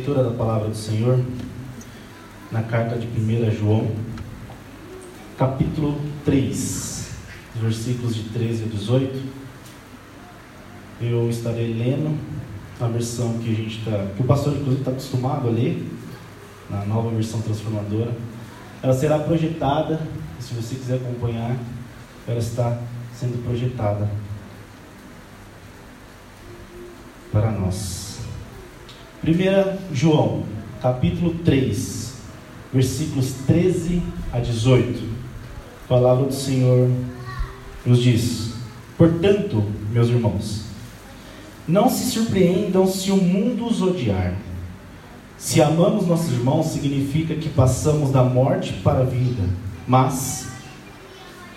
Leitura da palavra do Senhor na carta de 1 João, capítulo 3, versículos de 13 a 18. Eu estarei lendo a versão que a gente está, que o pastor inclusive está acostumado a ler, na nova versão transformadora. Ela será projetada, se você quiser acompanhar, ela está sendo projetada para nós. 1 João, capítulo 3, versículos 13 a 18. A palavra do Senhor nos diz: Portanto, meus irmãos, não se surpreendam se o mundo os odiar. Se amamos nossos irmãos, significa que passamos da morte para a vida. Mas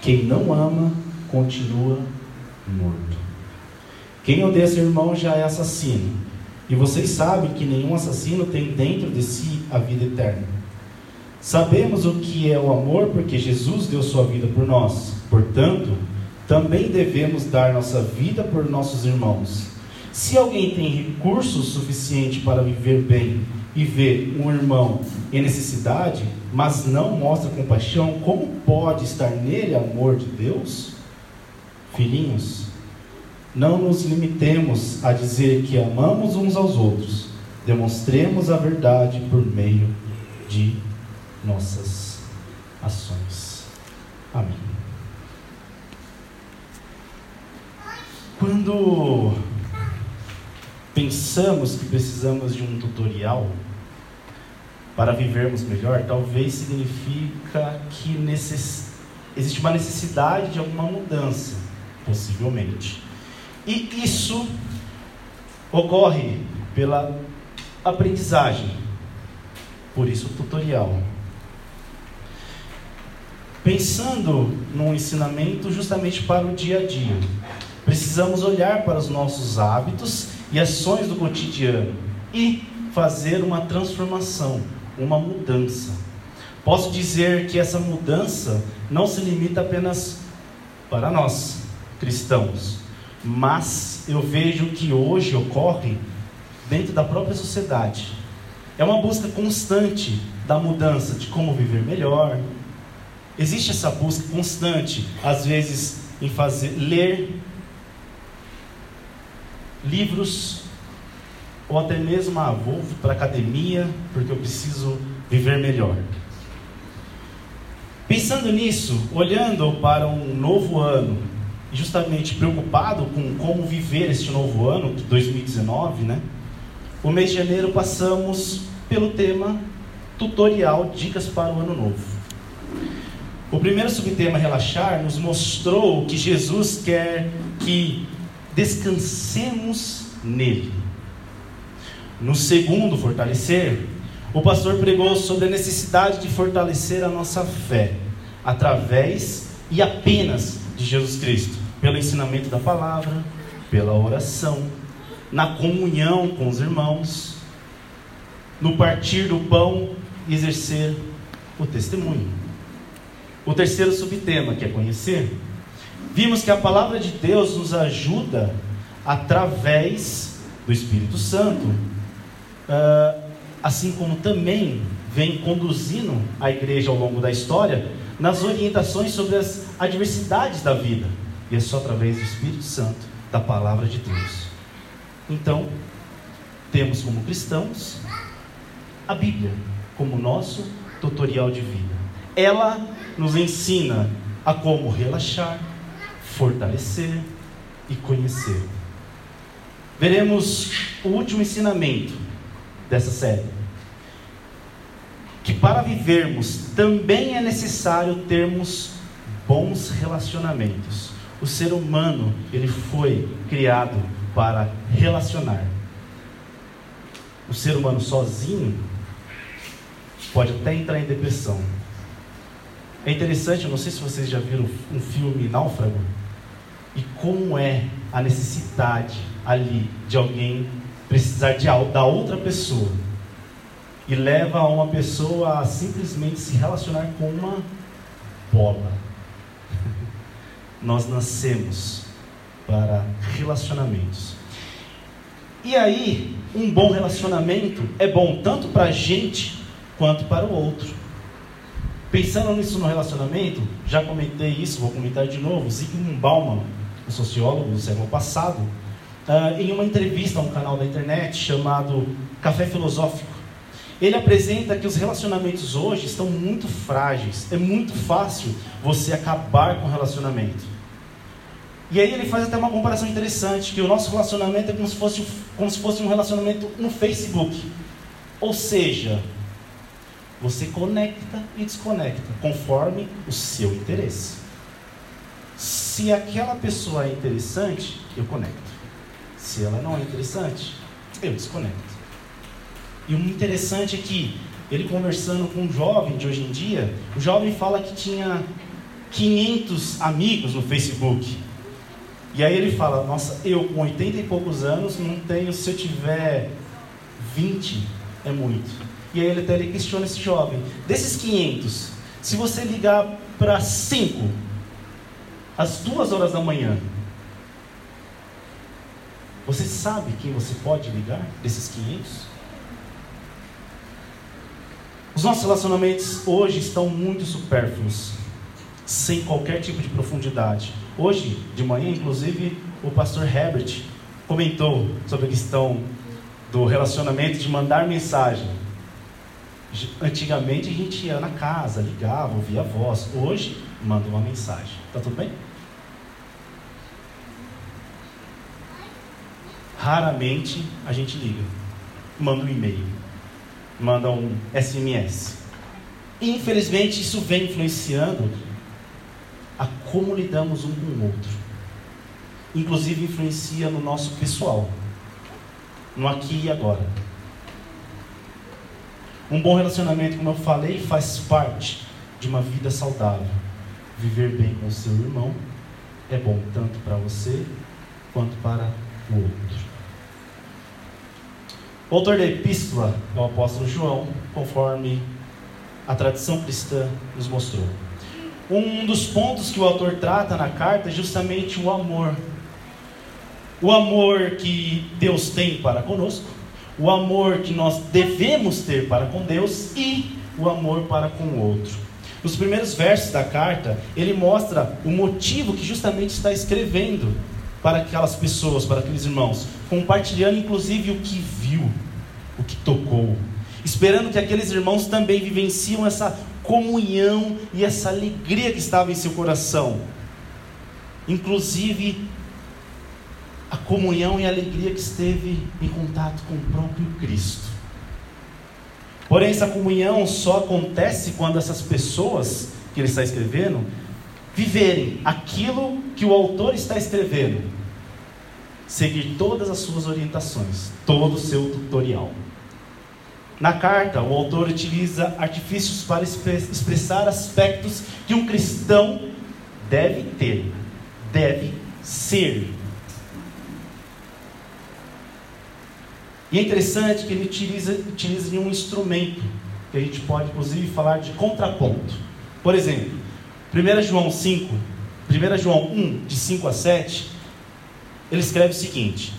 quem não ama continua morto. Quem odeia seu irmão já é assassino. E vocês sabem que nenhum assassino tem dentro de si a vida eterna. Sabemos o que é o amor porque Jesus deu sua vida por nós. Portanto, também devemos dar nossa vida por nossos irmãos. Se alguém tem recursos suficiente para viver bem e vê um irmão em necessidade, mas não mostra compaixão, como pode estar nele amor de Deus? Filhinhos, não nos limitemos a dizer que amamos uns aos outros, demonstremos a verdade por meio de nossas ações. Amém. Quando pensamos que precisamos de um tutorial para vivermos melhor, talvez significa que necess... existe uma necessidade de alguma mudança, possivelmente. E isso ocorre pela aprendizagem. Por isso o tutorial. Pensando num ensinamento justamente para o dia a dia. Precisamos olhar para os nossos hábitos e ações do cotidiano e fazer uma transformação, uma mudança. Posso dizer que essa mudança não se limita apenas para nós, cristãos, mas eu vejo que hoje ocorre dentro da própria sociedade. É uma busca constante da mudança, de como viver melhor. Existe essa busca constante, às vezes, em fazer ler livros ou até mesmo ah, vou para academia porque eu preciso viver melhor. Pensando nisso, olhando para um novo ano, justamente preocupado com como viver este novo ano, 2019, né? O mês de janeiro passamos pelo tema tutorial Dicas para o Ano Novo. O primeiro subtema relaxar nos mostrou que Jesus quer que descansemos nele. No segundo, fortalecer, o pastor pregou sobre a necessidade de fortalecer a nossa fé através e apenas de Jesus Cristo pelo ensinamento da palavra, pela oração, na comunhão com os irmãos, no partir do pão e exercer o testemunho. O terceiro subtema, que é conhecer, vimos que a palavra de Deus nos ajuda através do Espírito Santo, uh, assim como também vem conduzindo a igreja ao longo da história nas orientações sobre as adversidades da vida. E é só através do Espírito Santo, da palavra de Deus. Então, temos como cristãos a Bíblia como nosso tutorial de vida. Ela nos ensina a como relaxar, fortalecer e conhecer. Veremos o último ensinamento dessa série. Que para vivermos também é necessário termos bons relacionamentos. O ser humano, ele foi criado para relacionar. O ser humano sozinho pode até entrar em depressão. É interessante, eu não sei se vocês já viram um filme Náufrago, e como é a necessidade ali de alguém precisar de, da outra pessoa e leva uma pessoa a simplesmente se relacionar com uma bola. Nós nascemos para relacionamentos. E aí, um bom relacionamento é bom tanto para a gente quanto para o outro. Pensando nisso no relacionamento, já comentei isso, vou comentar de novo. Zygmunt Bauman, um sociólogo do século passado, uh, em uma entrevista a um canal da internet chamado Café Filosófico, ele apresenta que os relacionamentos hoje estão muito frágeis. É muito fácil você acabar com o relacionamento. E aí ele faz até uma comparação interessante, que o nosso relacionamento é como se fosse, como se fosse um relacionamento no Facebook. Ou seja, você conecta e desconecta, conforme o seu interesse. Se aquela pessoa é interessante, eu conecto. Se ela não é interessante, eu desconecto. E o interessante é que ele conversando com um jovem de hoje em dia, o jovem fala que tinha 500 amigos no Facebook. E aí ele fala: Nossa, eu com 80 e poucos anos não tenho, se eu tiver 20, é muito. E aí ele até ele questiona esse jovem: Desses 500, se você ligar para 5, às 2 horas da manhã, você sabe quem você pode ligar desses 500? Os nossos relacionamentos hoje estão muito supérfluos, sem qualquer tipo de profundidade. Hoje, de manhã, inclusive, o pastor Herbert comentou sobre a questão do relacionamento de mandar mensagem. Antigamente a gente ia na casa, ligava, ouvia a voz. Hoje, manda uma mensagem. Tá tudo bem? Raramente a gente liga, manda um e-mail manda um SMS. Infelizmente, isso vem influenciando a como lidamos um com o outro. Inclusive, influencia no nosso pessoal, no aqui e agora. Um bom relacionamento, como eu falei, faz parte de uma vida saudável. Viver bem com o seu irmão é bom tanto para você quanto para o outro. O autor da epístola é o apóstolo João, conforme a tradição cristã nos mostrou. Um dos pontos que o autor trata na carta é justamente o amor. O amor que Deus tem para conosco, o amor que nós devemos ter para com Deus e o amor para com o outro. Nos primeiros versos da carta, ele mostra o motivo que justamente está escrevendo para aquelas pessoas, para aqueles irmãos, compartilhando inclusive o que viu, o que tocou, esperando que aqueles irmãos também vivenciam essa comunhão e essa alegria que estava em seu coração. Inclusive a comunhão e a alegria que esteve em contato com o próprio Cristo. Porém, essa comunhão só acontece quando essas pessoas que ele está escrevendo viverem aquilo que o autor está escrevendo, seguir todas as suas orientações, todo o seu tutorial. Na carta, o autor utiliza artifícios para expressar aspectos que um cristão deve ter, deve ser. E é interessante que ele utiliza, utiliza um instrumento, que a gente pode inclusive falar de contraponto. Por exemplo, 1 João 5, 1 João 1, de 5 a 7, ele escreve o seguinte: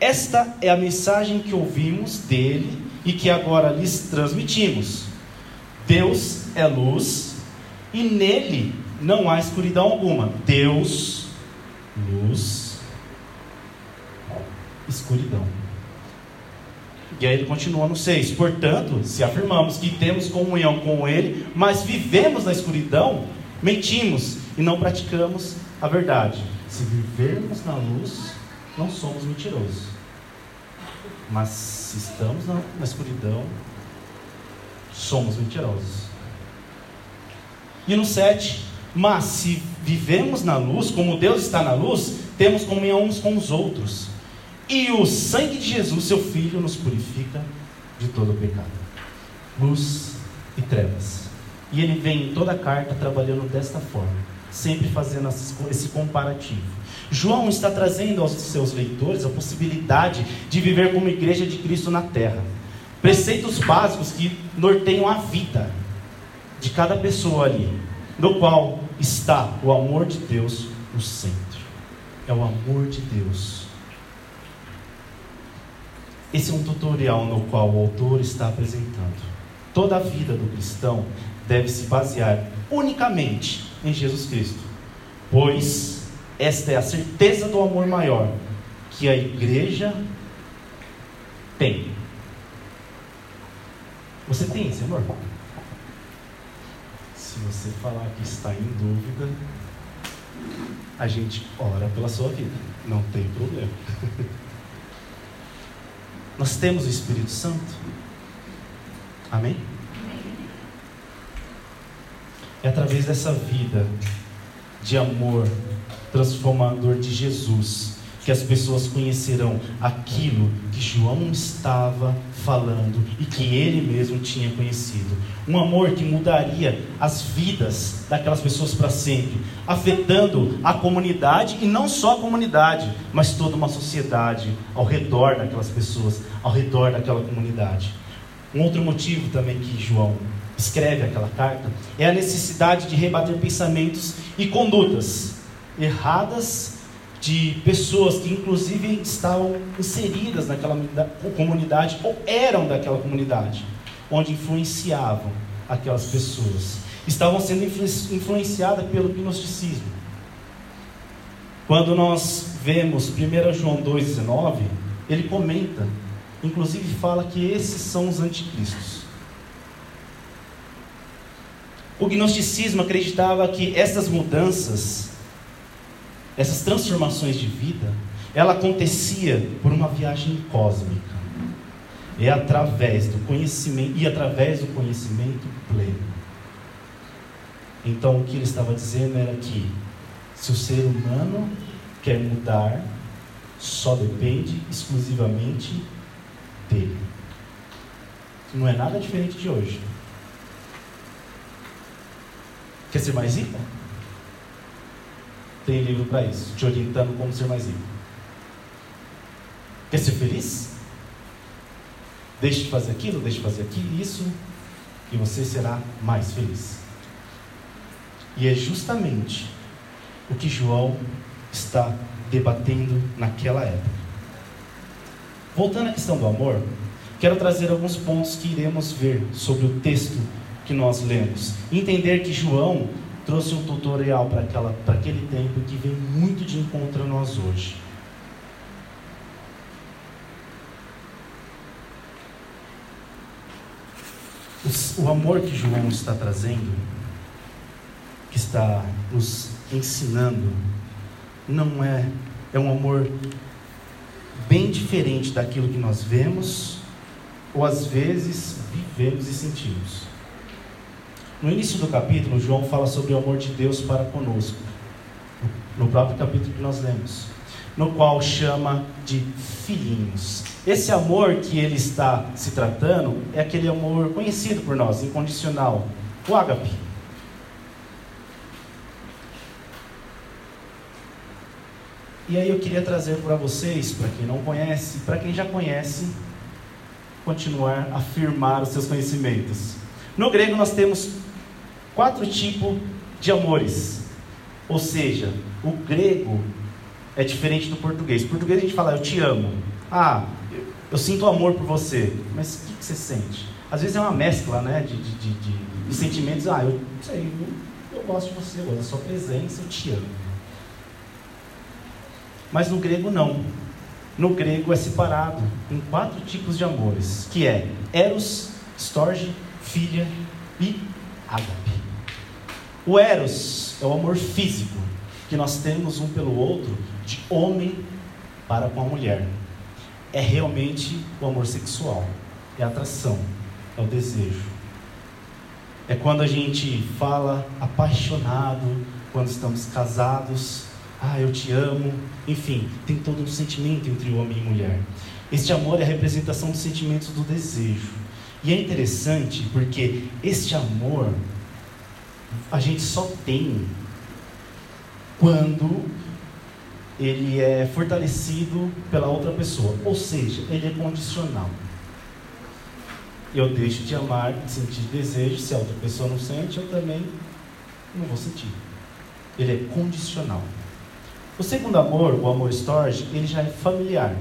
Esta é a mensagem que ouvimos dele e que agora lhes transmitimos. Deus é luz e nele não há escuridão alguma. Deus, luz, escuridão. E aí ele continua no 6. Portanto, se afirmamos que temos comunhão com Ele, mas vivemos na escuridão, mentimos e não praticamos a verdade. Se vivermos na luz, não somos mentirosos. Mas se estamos na, na escuridão, somos mentirosos. E no 7, Mas se vivemos na luz, como Deus está na luz, temos comunhão uns com os outros. E o sangue de Jesus, seu Filho, nos purifica de todo o pecado. Luz e trevas. E ele vem em toda a carta trabalhando desta forma, sempre fazendo esse comparativo. João está trazendo aos seus leitores a possibilidade de viver como igreja de Cristo na terra. Preceitos básicos que norteiam a vida de cada pessoa ali, no qual está o amor de Deus no centro. É o amor de Deus. Esse é um tutorial no qual o autor está apresentando. Toda a vida do cristão deve se basear unicamente em Jesus Cristo, pois esta é a certeza do amor maior que a igreja tem. Você tem esse amor? Se você falar que está em dúvida, a gente ora pela sua vida, não tem problema. Nós temos o Espírito Santo. Amém? É através dessa vida de amor transformador de Jesus que as pessoas conhecerão aquilo que João estava falando e que ele mesmo tinha conhecido. Um amor que mudaria as vidas daquelas pessoas para sempre, afetando a comunidade e não só a comunidade, mas toda uma sociedade ao redor daquelas pessoas, ao redor daquela comunidade. Um outro motivo também que João escreve aquela carta é a necessidade de rebater pensamentos e condutas erradas de pessoas que inclusive estavam inseridas naquela comunidade ou eram daquela comunidade, onde influenciavam aquelas pessoas. Estavam sendo influenciadas pelo gnosticismo. Quando nós vemos 1 João 2,19, ele comenta, inclusive fala que esses são os anticristos. O gnosticismo acreditava que essas mudanças essas transformações de vida, ela acontecia por uma viagem cósmica. É através do conhecimento e através do conhecimento pleno. Então o que ele estava dizendo era que se o ser humano quer mudar, só depende exclusivamente dele. Não é nada diferente de hoje. Quer ser mais rico? Tem livro para isso, te orientando como ser mais rico. Quer ser feliz? Deixe de fazer aquilo, deixe de fazer aquilo, isso, e você será mais feliz. E é justamente o que João está debatendo naquela época. Voltando à questão do amor, quero trazer alguns pontos que iremos ver sobre o texto que nós lemos. Entender que João trouxe um tutorial para aquele tempo que vem muito de encontro a nós hoje. O amor que João está trazendo, que está nos ensinando, não é, é um amor bem diferente daquilo que nós vemos, ou às vezes vivemos e sentimos. No início do capítulo, João fala sobre o amor de Deus para conosco, no próprio capítulo que nós lemos, no qual chama de filhinhos. Esse amor que ele está se tratando é aquele amor conhecido por nós, incondicional, o ágape. E aí eu queria trazer para vocês, para quem não conhece, para quem já conhece, continuar a afirmar os seus conhecimentos. No grego nós temos quatro tipos de amores. Ou seja, o grego é diferente do português. O português a gente fala, eu te amo. Ah, eu, sinto amor por você. Mas o que, que, você sente? Às vezes é uma mescla né, de, de, de, de sentimentos. Ah, eu sei, eu, eu gosto de você, eu gosto da sua presença, eu te amo. Mas no grego não. No grego é separado em quatro tipos de amores, que é eros, storge, filha e ágape. O eros é o amor físico que nós temos um pelo outro, de homem para com a mulher. É realmente o amor sexual, é a atração, é o desejo. É quando a gente fala apaixonado, quando estamos casados, ah, eu te amo, enfim, tem todo um sentimento entre homem e mulher. Este amor é a representação dos sentimentos do desejo. E é interessante porque este amor a gente só tem quando ele é fortalecido pela outra pessoa, ou seja, ele é condicional. Eu deixo de amar, de sentir desejo, se a outra pessoa não sente, eu também não vou sentir. Ele é condicional. O segundo amor, o amor storge, ele já é familiar.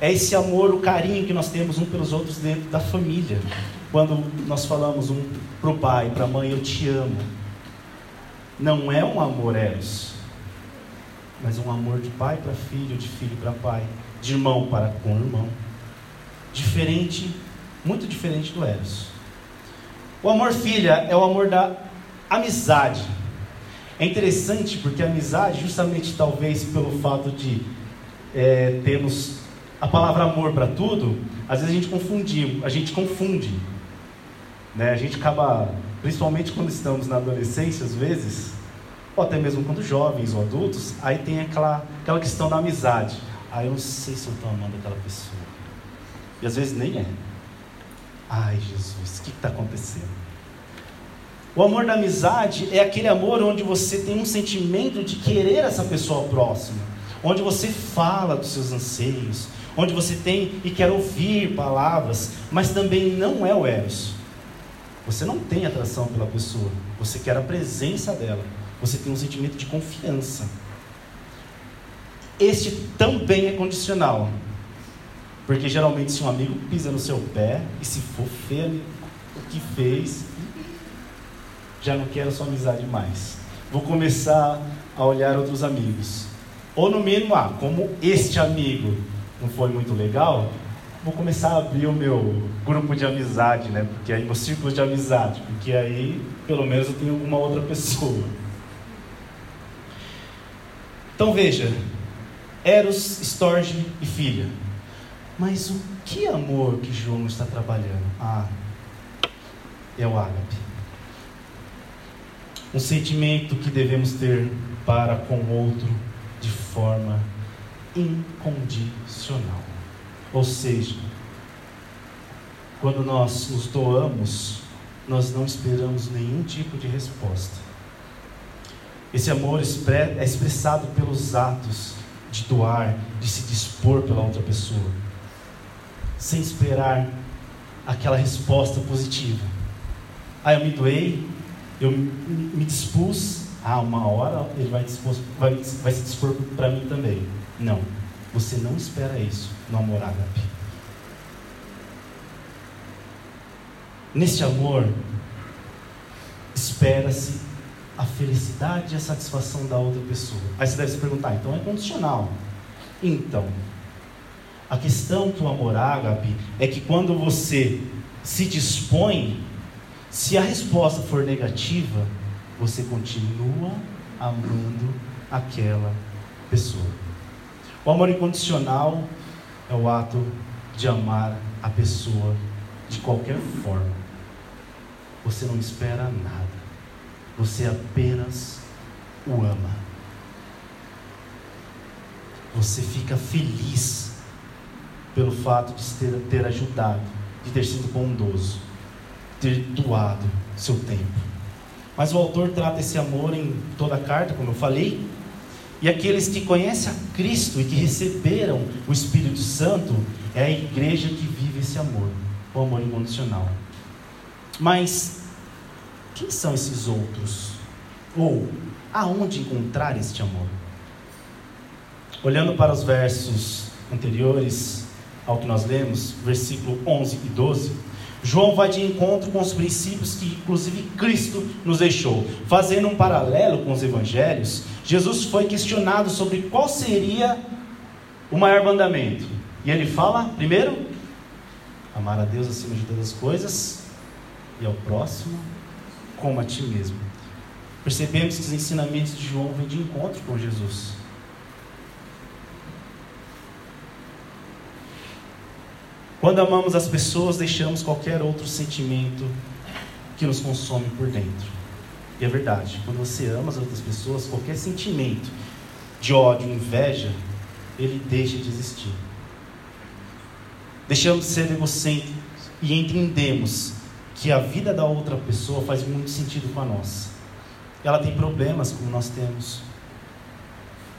É esse amor, o carinho que nós temos um pelos outros dentro da família. Quando nós falamos um para o pai, para a mãe, eu te amo. Não é um amor eros, mas um amor de pai para filho, de filho para pai, de irmão para com irmão. Diferente, muito diferente do eros. O amor filha é o amor da amizade. É interessante porque a amizade, justamente talvez pelo fato de é, termos a palavra amor para tudo, às vezes a gente confunde, a gente confunde. Né? A gente acaba, principalmente quando estamos na adolescência, às vezes, ou até mesmo quando jovens ou adultos, aí tem aquela, aquela questão da amizade. Ah, eu não sei se eu estou amando aquela pessoa. E às vezes nem é. Ai, Jesus, o que está acontecendo? O amor da amizade é aquele amor onde você tem um sentimento de querer essa pessoa próxima, onde você fala dos seus anseios, onde você tem e quer ouvir palavras, mas também não é o Eros. Você não tem atração pela pessoa, você quer a presença dela, você tem um sentimento de confiança. Este também é condicional, porque geralmente se um amigo pisa no seu pé e se for feio o que fez, já não quero sua amizade mais. Vou começar a olhar outros amigos. Ou no mínimo, ah, como este amigo não foi muito legal, vou começar a abrir o meu grupo de amizade, né? Porque aí meu círculo de amizade, porque aí pelo menos eu tenho uma outra pessoa. Então veja, Eros, Storge e filha. Mas o que amor que João está trabalhando? Ah, é o ágape. Um sentimento que devemos ter para com o outro de forma incondicional. Ou seja, quando nós nos doamos, nós não esperamos nenhum tipo de resposta. Esse amor é expressado pelos atos de doar, de se dispor pela outra pessoa, sem esperar aquela resposta positiva. Ah, eu me doei, eu me dispus, ah, uma hora ele vai, dispor, vai, vai se dispor para mim também. Não. Você não espera isso no amor ágape. Neste amor, espera-se a felicidade e a satisfação da outra pessoa. Aí você deve se perguntar, então é condicional. Então, a questão do amor ágape é que quando você se dispõe, se a resposta for negativa, você continua amando aquela pessoa. O amor incondicional é o ato de amar a pessoa de qualquer forma. Você não espera nada. Você apenas o ama. Você fica feliz pelo fato de ter, ter ajudado, de ter sido bondoso, ter doado seu tempo. Mas o autor trata esse amor em toda a carta, como eu falei, e aqueles que conhecem a Cristo e que receberam o Espírito Santo, é a igreja que vive esse amor, o amor incondicional. Mas quem são esses outros? Ou aonde encontrar este amor? Olhando para os versos anteriores ao que nós lemos, versículo 11 e 12, João vai de encontro com os princípios que, inclusive, Cristo nos deixou. Fazendo um paralelo com os evangelhos, Jesus foi questionado sobre qual seria o maior mandamento. E ele fala, primeiro, amar a Deus acima de todas as coisas e ao próximo como a ti mesmo. Percebemos que os ensinamentos de João vêm de encontro com Jesus. Quando amamos as pessoas, deixamos qualquer outro sentimento que nos consome por dentro. E é verdade, quando você ama as outras pessoas, qualquer sentimento de ódio, inveja, ele deixa de existir. Deixamos de ser egocêntricos e entendemos que a vida da outra pessoa faz muito sentido com a nossa. Ela tem problemas como nós temos.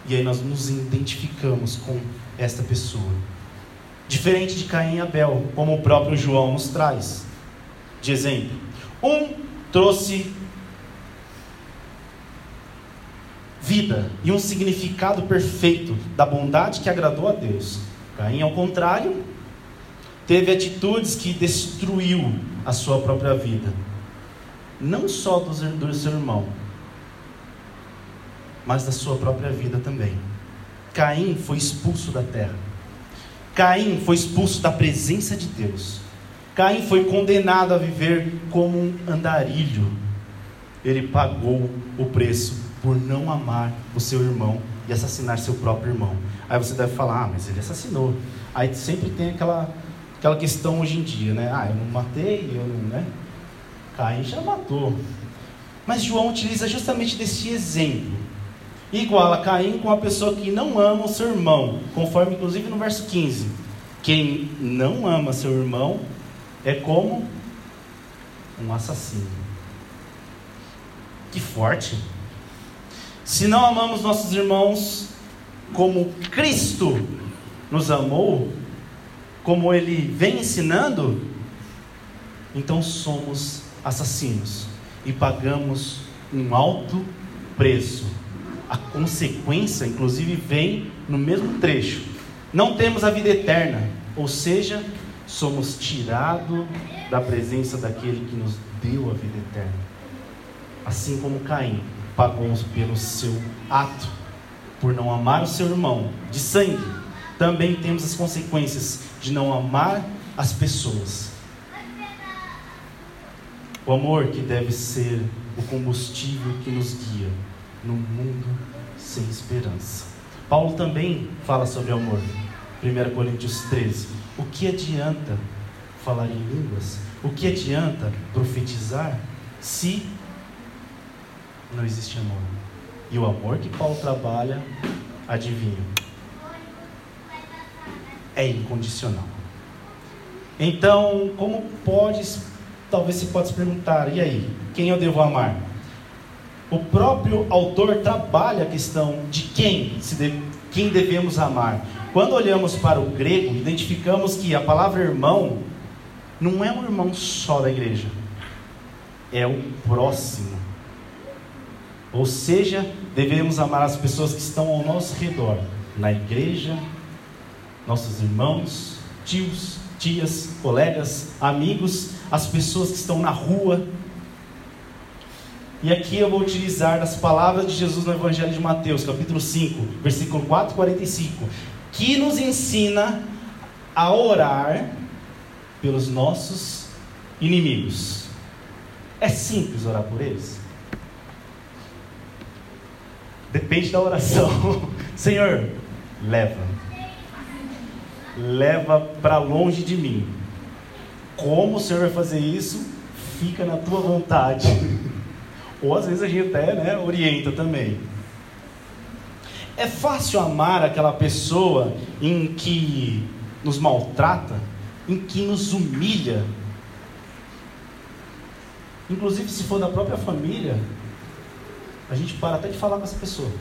E aí nós nos identificamos com esta pessoa. Diferente de Caim e Abel, como o próprio João nos traz. De exemplo, um trouxe vida e um significado perfeito da bondade que agradou a Deus. Caim, ao contrário, teve atitudes que destruiu a sua própria vida. Não só do, do seu irmão, mas da sua própria vida também. Caim foi expulso da terra. Caim foi expulso da presença de Deus. Caim foi condenado a viver como um andarilho. Ele pagou o preço por não amar o seu irmão e assassinar seu próprio irmão. Aí você deve falar, ah, mas ele assassinou. Aí sempre tem aquela, aquela questão hoje em dia, né? Ah, eu não matei, eu não, né? Caim já matou. Mas João utiliza justamente desse exemplo iguala Caim com a pessoa que não ama o seu irmão, conforme inclusive no verso 15. Quem não ama seu irmão é como um assassino. Que forte! Se não amamos nossos irmãos como Cristo nos amou, como Ele vem ensinando, então somos assassinos e pagamos um alto preço a consequência, inclusive, vem no mesmo trecho. Não temos a vida eterna, ou seja, somos tirados da presença daquele que nos deu a vida eterna. Assim como Caim pagou pelo seu ato, por não amar o seu irmão de sangue, também temos as consequências de não amar as pessoas. O amor que deve ser o combustível que nos guia no mundo sem esperança. Paulo também fala sobre amor. 1 Coríntios 13. O que adianta falar em línguas? O que adianta profetizar se não existe amor? E o amor que Paulo trabalha, adivinha, é incondicional. Então, como pode, talvez você pode se perguntar, e aí, quem eu devo amar? O próprio autor trabalha a questão de quem, de, quem devemos amar. Quando olhamos para o grego, identificamos que a palavra irmão não é um irmão só da igreja, é o próximo. Ou seja, devemos amar as pessoas que estão ao nosso redor, na igreja, nossos irmãos, tios, tias, colegas, amigos, as pessoas que estão na rua, e aqui eu vou utilizar as palavras de Jesus no Evangelho de Mateus, capítulo 5, versículo 4 45, que nos ensina a orar pelos nossos inimigos. É simples orar por eles? Depende da oração. Senhor, leva. Leva para longe de mim. Como o Senhor vai fazer isso? Fica na tua vontade. Ou às vezes a gente até né, orienta também. É fácil amar aquela pessoa em que nos maltrata, em que nos humilha. Inclusive, se for da própria família, a gente para até de falar com essa pessoa.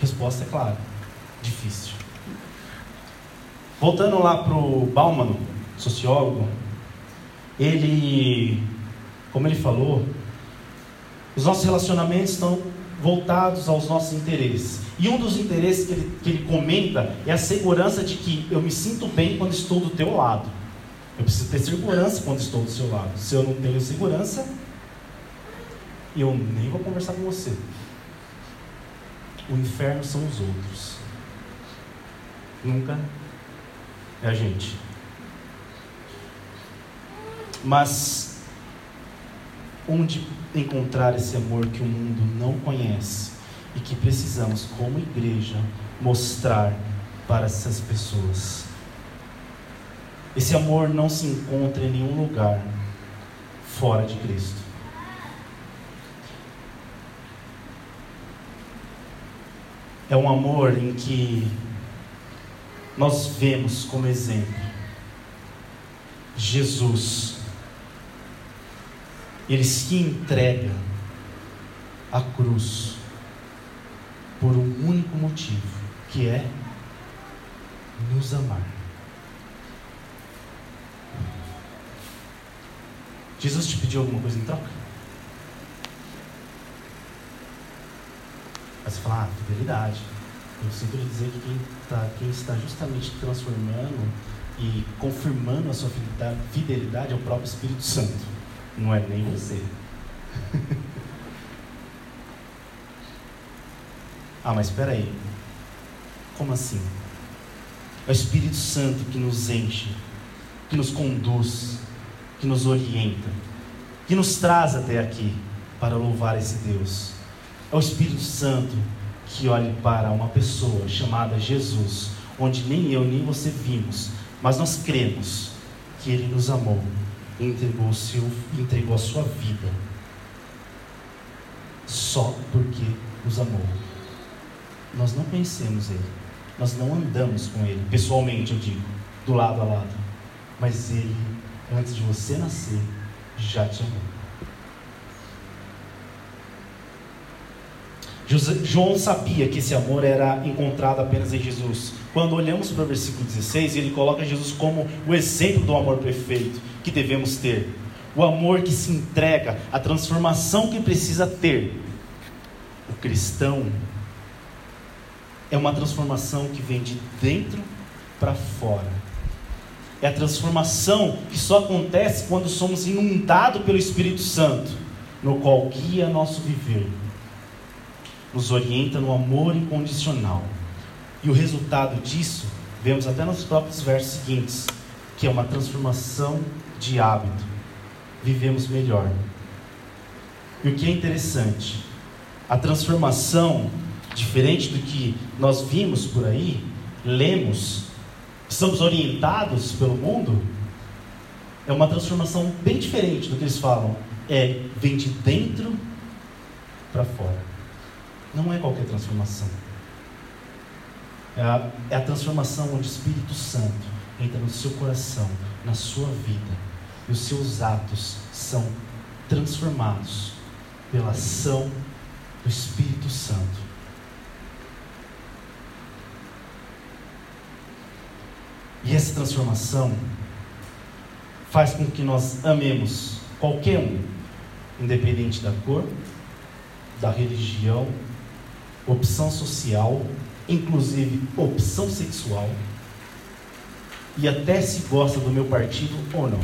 Resposta é clara: difícil. Voltando lá para o Bauman, sociólogo, ele, como ele falou, os nossos relacionamentos estão voltados aos nossos interesses. E um dos interesses que ele, que ele comenta é a segurança de que eu me sinto bem quando estou do teu lado. Eu preciso ter segurança quando estou do seu lado. Se eu não tenho segurança, eu nem vou conversar com você. O inferno são os outros. Nunca é a gente. Mas onde encontrar esse amor que o mundo não conhece e que precisamos, como igreja, mostrar para essas pessoas? esse amor não se encontra em nenhum lugar fora de Cristo. É um amor em que nós vemos como exemplo Jesus. Ele se entrega à cruz por um único motivo, que é nos amar. Jesus te pediu alguma coisa em troca? Mas você fala, ah, fidelidade. Eu sinto lhe dizer que quem, tá, quem está justamente transformando e confirmando a sua fidelidade é o próprio Espírito Santo, não é nem você. ah, mas espera aí. Como assim? É o Espírito Santo que nos enche, que nos conduz, que nos orienta, que nos traz até aqui para louvar esse Deus. É o Espírito Santo que olha para uma pessoa chamada Jesus, onde nem eu nem você vimos, mas nós cremos que Ele nos amou entregou, seu, entregou a sua vida só porque nos amou. Nós não conhecemos Ele, nós não andamos com Ele, pessoalmente eu digo, do lado a lado, mas Ele antes de você nascer, já te amou. João sabia que esse amor era encontrado apenas em Jesus. Quando olhamos para o versículo 16, ele coloca Jesus como o exemplo do amor perfeito que devemos ter. O amor que se entrega, a transformação que precisa ter. O cristão é uma transformação que vem de dentro para fora é a transformação que só acontece quando somos inundados pelo Espírito Santo, no qual guia nosso viver, nos orienta no amor incondicional. E o resultado disso, vemos até nos próprios versos seguintes, que é uma transformação de hábito. Vivemos melhor. E o que é interessante, a transformação, diferente do que nós vimos por aí, lemos somos orientados pelo mundo, é uma transformação bem diferente do que eles falam. É vem de dentro para fora. Não é qualquer transformação. É a, é a transformação onde o Espírito Santo entra no seu coração, na sua vida, e os seus atos são transformados pela ação do Espírito Santo. E essa transformação faz com que nós amemos qualquer um, independente da cor, da religião, opção social, inclusive opção sexual, e até se gosta do meu partido ou não.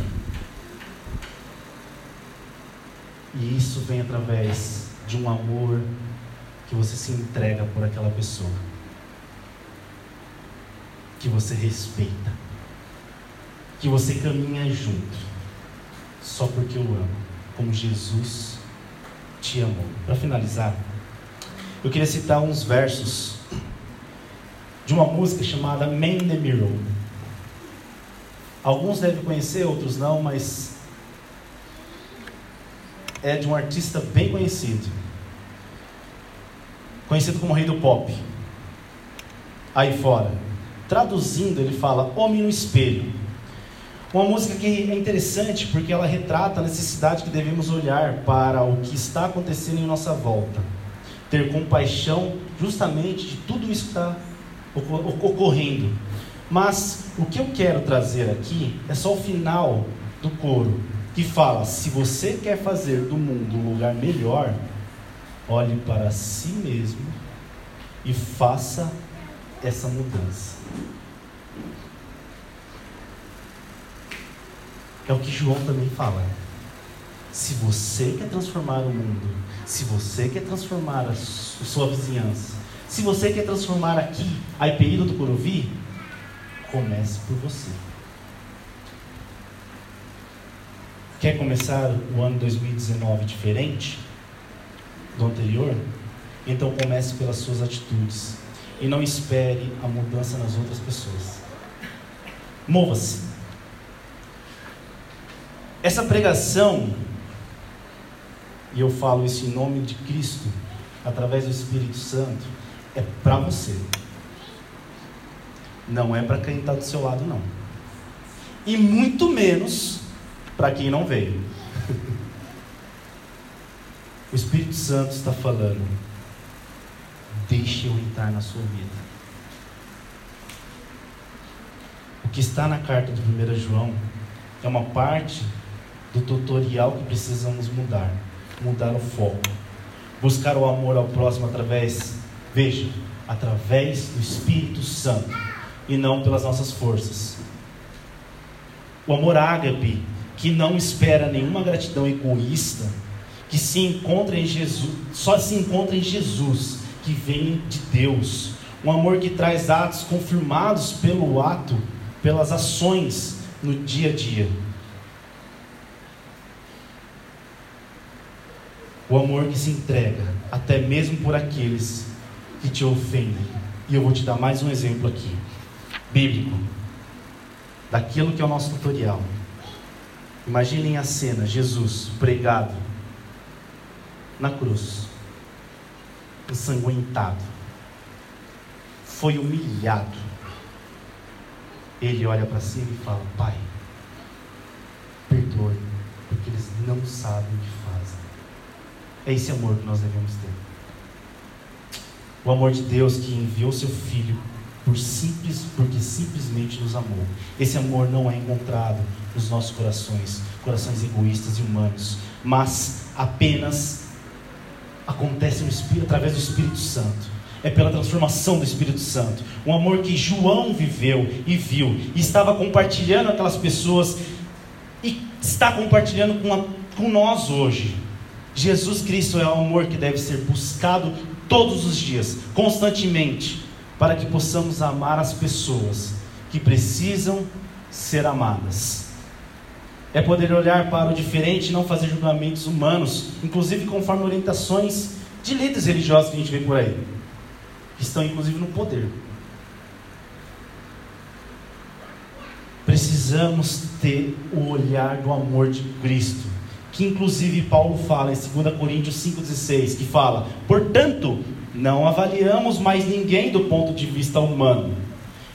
E isso vem através de um amor que você se entrega por aquela pessoa que você respeita, que você caminha junto, só porque eu amo, como Jesus te amou. Para finalizar, eu queria citar uns versos de uma música chamada Man in the Mirror. Alguns devem conhecer, outros não, mas é de um artista bem conhecido, conhecido como Rei do Pop, aí fora. Traduzindo, ele fala Homem no Espelho. Uma música que é interessante porque ela retrata a necessidade que devemos olhar para o que está acontecendo em nossa volta. Ter compaixão justamente de tudo isso que está ocorrendo. Mas o que eu quero trazer aqui é só o final do coro, que fala: se você quer fazer do mundo um lugar melhor, olhe para si mesmo e faça essa mudança. É o que João também fala. Se você quer transformar o mundo, se você quer transformar a sua vizinhança, se você quer transformar aqui a IPI do Tucuruvi, comece por você. Quer começar o ano 2019 diferente do anterior? Então comece pelas suas atitudes e não espere a mudança nas outras pessoas. Mova-se. Essa pregação, e eu falo isso em nome de Cristo, através do Espírito Santo, é para você. Não é para quem está do seu lado, não. E muito menos para quem não veio. o Espírito Santo está falando. Deixe eu entrar na sua vida. O que está na carta do 1 João é uma parte do tutorial que precisamos mudar. Mudar o foco. Buscar o amor ao próximo através, veja, através do Espírito Santo e não pelas nossas forças. O amor ágape, que não espera nenhuma gratidão egoísta, que se encontra em Jesus, só se encontra em Jesus, que vem de Deus. Um amor que traz atos confirmados pelo ato, pelas ações no dia a dia. O amor que se entrega, até mesmo por aqueles que te ofendem. E eu vou te dar mais um exemplo aqui, bíblico, daquilo que é o nosso tutorial. Imaginem a cena: Jesus pregado na cruz, ensanguentado, foi humilhado. Ele olha para cima e fala: Pai, perdoe, porque eles não sabem o que fazem. É esse amor que nós devemos ter. O amor de Deus que enviou seu Filho por simples, porque simplesmente nos amou. Esse amor não é encontrado nos nossos corações, corações egoístas e humanos, mas apenas acontece no através do Espírito Santo. É pela transformação do Espírito Santo. Um amor que João viveu e viu, e estava compartilhando aquelas pessoas, e está compartilhando com, a, com nós hoje. Jesus Cristo é o amor que deve ser buscado todos os dias, constantemente, para que possamos amar as pessoas que precisam ser amadas. É poder olhar para o diferente e não fazer julgamentos humanos, inclusive conforme orientações de líderes religiosos que a gente vê por aí, que estão inclusive no poder. Precisamos ter o olhar do amor de Cristo que inclusive Paulo fala em 2 Coríntios 5,16, que fala: portanto, não avaliamos mais ninguém do ponto de vista humano.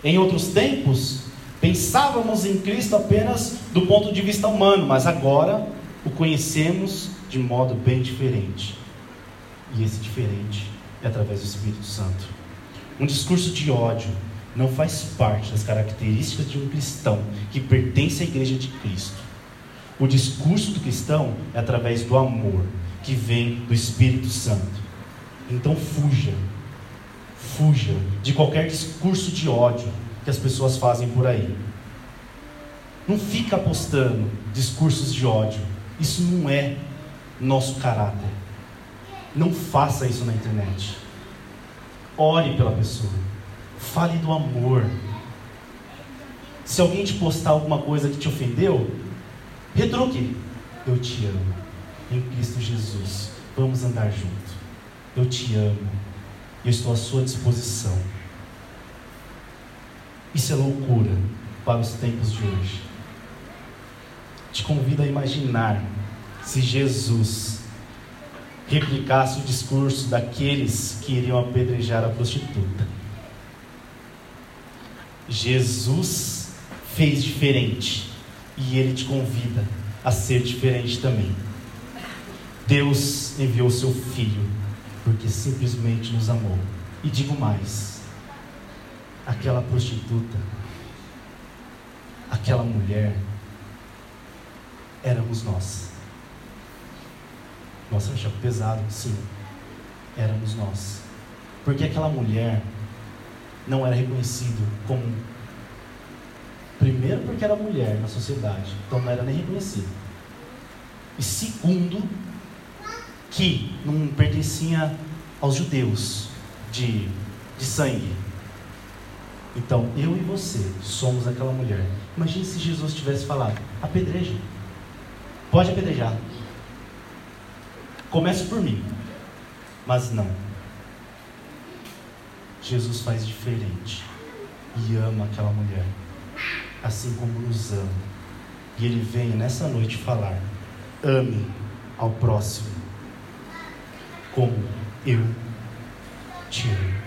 Em outros tempos, pensávamos em Cristo apenas do ponto de vista humano, mas agora o conhecemos de modo bem diferente. E esse diferente é através do Espírito Santo. Um discurso de ódio não faz parte das características de um cristão que pertence à igreja de Cristo. O discurso do cristão é através do amor que vem do Espírito Santo. Então fuja, fuja de qualquer discurso de ódio que as pessoas fazem por aí. Não fica apostando discursos de ódio. Isso não é nosso caráter. Não faça isso na internet. Ore pela pessoa. Fale do amor. Se alguém te postar alguma coisa que te ofendeu, Retruque. Eu te amo. Em Cristo Jesus. Vamos andar junto. Eu te amo. Eu estou à sua disposição. Isso é loucura para os tempos de hoje. Te convido a imaginar se Jesus replicasse o discurso daqueles que iriam apedrejar a prostituta. Jesus fez diferente e Ele te convida a ser diferente também. Deus enviou seu Filho porque simplesmente nos amou. E digo mais: aquela prostituta, aquela mulher, éramos nós. Nossa, eu achei pesado, sim. Éramos nós. Porque aquela mulher não era reconhecida como Primeiro, porque era mulher na sociedade, então não era nem reconhecida. E segundo, que não pertencia aos judeus de, de sangue. Então, eu e você somos aquela mulher. Imagine se Jesus tivesse falado: apedreja. Pode apedrejar. Comece por mim. Mas não. Jesus faz diferente e ama aquela mulher assim como nos ama. E Ele vem nessa noite falar: ame ao próximo como eu te amo.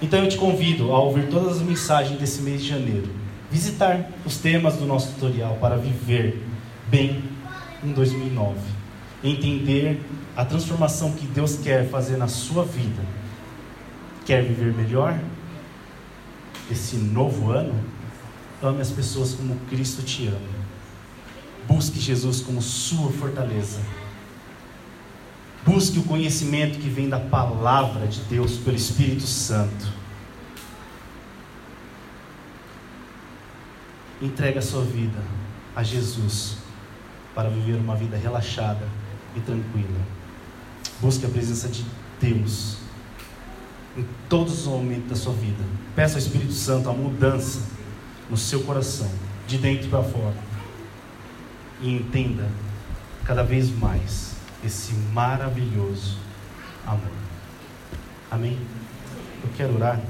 Então eu te convido a ouvir todas as mensagens desse mês de janeiro, visitar os temas do nosso tutorial para viver bem em 2009, entender a transformação que Deus quer fazer na sua vida. Quer viver melhor? Esse novo ano? Ame as pessoas como Cristo te ama. Busque Jesus como sua fortaleza. Busque o conhecimento que vem da palavra de Deus pelo Espírito Santo. Entregue a sua vida a Jesus para viver uma vida relaxada e tranquila. Busque a presença de Deus em todos os momentos da sua vida. Peça ao Espírito Santo a mudança no seu coração, de dentro para fora. E entenda cada vez mais esse maravilhoso amor. Amém? Eu quero orar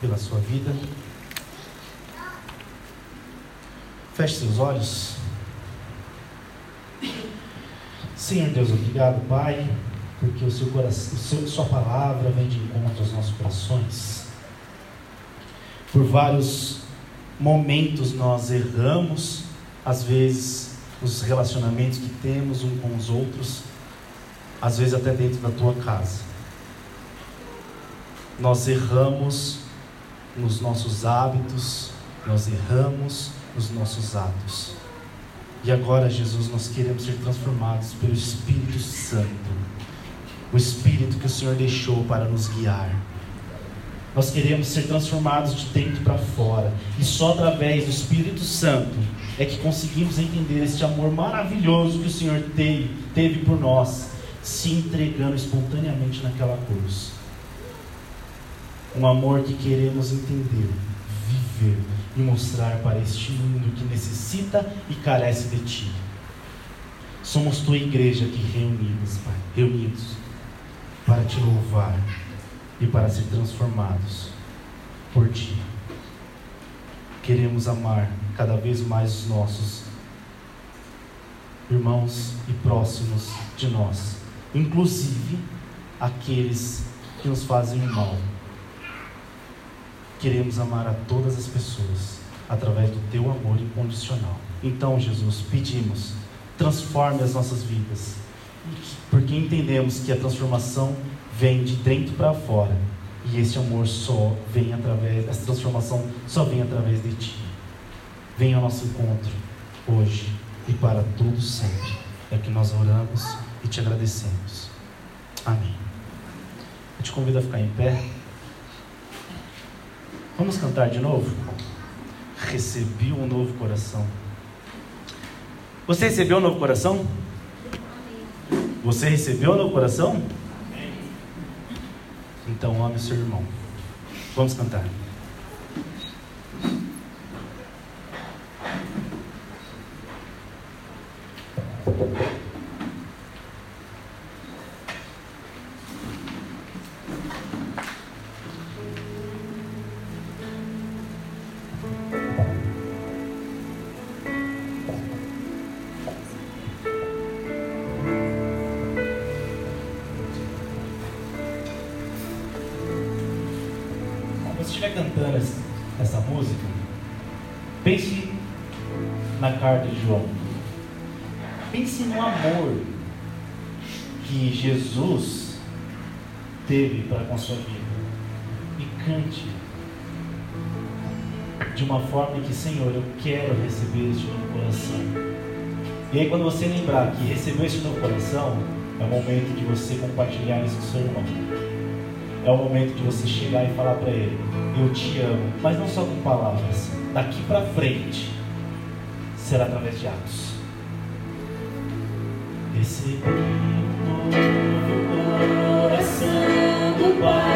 pela sua vida. Feche seus olhos. Senhor Deus, obrigado, Pai, porque o seu coração, o seu, sua palavra vem de encontro aos nossos corações. Por vários momentos nós erramos, às vezes os relacionamentos que temos um com os outros, às vezes até dentro da tua casa. Nós erramos nos nossos hábitos, nós erramos nos nossos atos. E agora, Jesus, nós queremos ser transformados pelo Espírito Santo, o Espírito que o Senhor deixou para nos guiar. Nós queremos ser transformados de dentro para fora, e só através do Espírito Santo é que conseguimos entender este amor maravilhoso que o Senhor teve, teve por nós, se entregando espontaneamente naquela cruz. Um amor que queremos entender, viver e mostrar para este mundo que necessita e carece de Ti. Somos Tua igreja aqui reunidos, Pai, reunidos para Te louvar e para ser transformados por Ti. Queremos amar cada vez mais os nossos irmãos e próximos de nós, inclusive aqueles que nos fazem mal queremos amar a todas as pessoas através do teu amor incondicional. Então, Jesus, pedimos, transforme as nossas vidas, porque entendemos que a transformação vem de dentro para fora e esse amor só vem através, essa transformação só vem através de Ti. Venha ao nosso encontro hoje e para todos sempre. É que nós oramos e te agradecemos. Amém. Eu te convido a ficar em pé. Vamos cantar de novo? Recebi um novo coração. Você recebeu um novo coração? Você recebeu um novo coração? Então ame seu irmão. Vamos cantar. Estiver cantando essa música, pense na carta de João. Pense no amor que Jesus teve para com a sua vida. E cante de uma forma que, Senhor, eu quero receber este novo coração. E aí, quando você lembrar que recebeu este novo coração, é o momento de você compartilhar isso com seu irmão. É o momento de você chegar e falar para ele: Eu te amo. Mas não só com palavras. Daqui para frente será através de atos. Recebi um novo coração do Pai.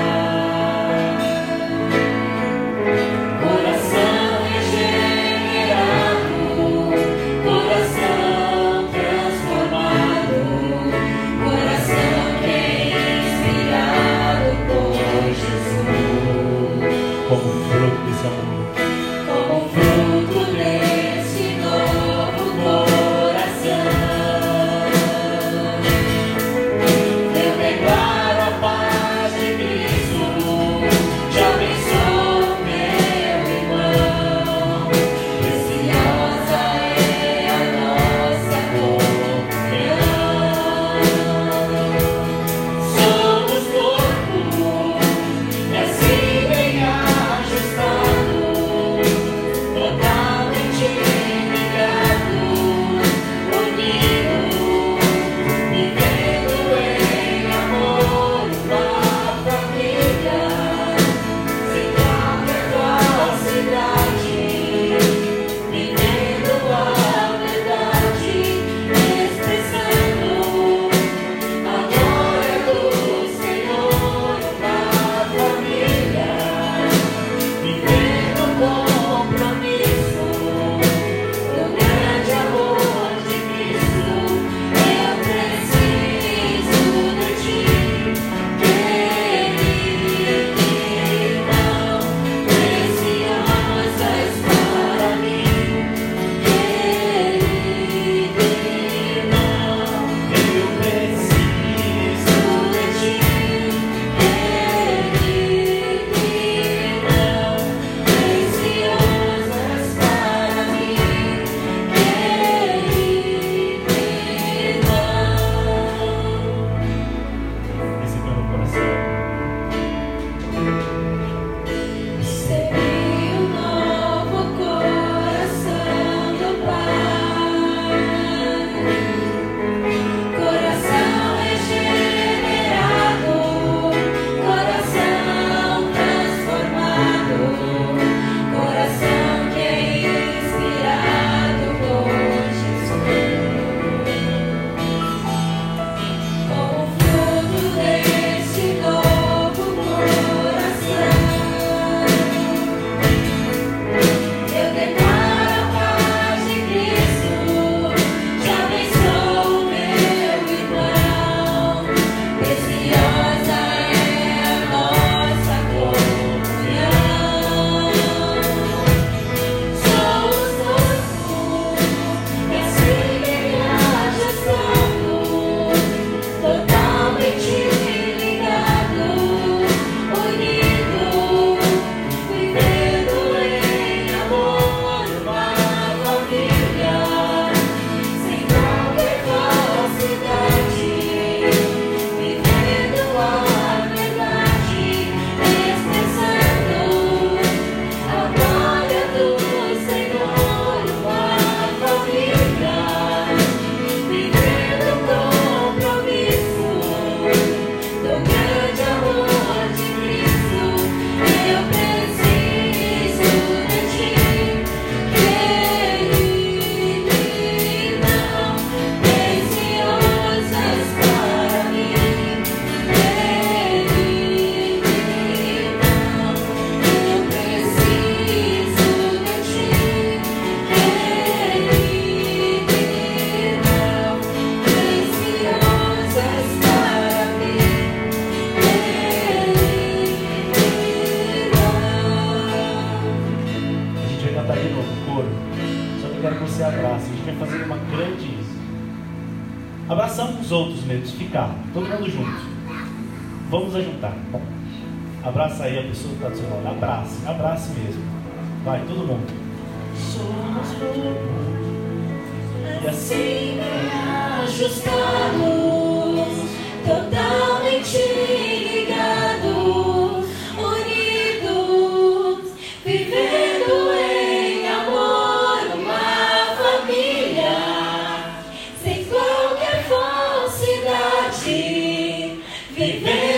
Amen.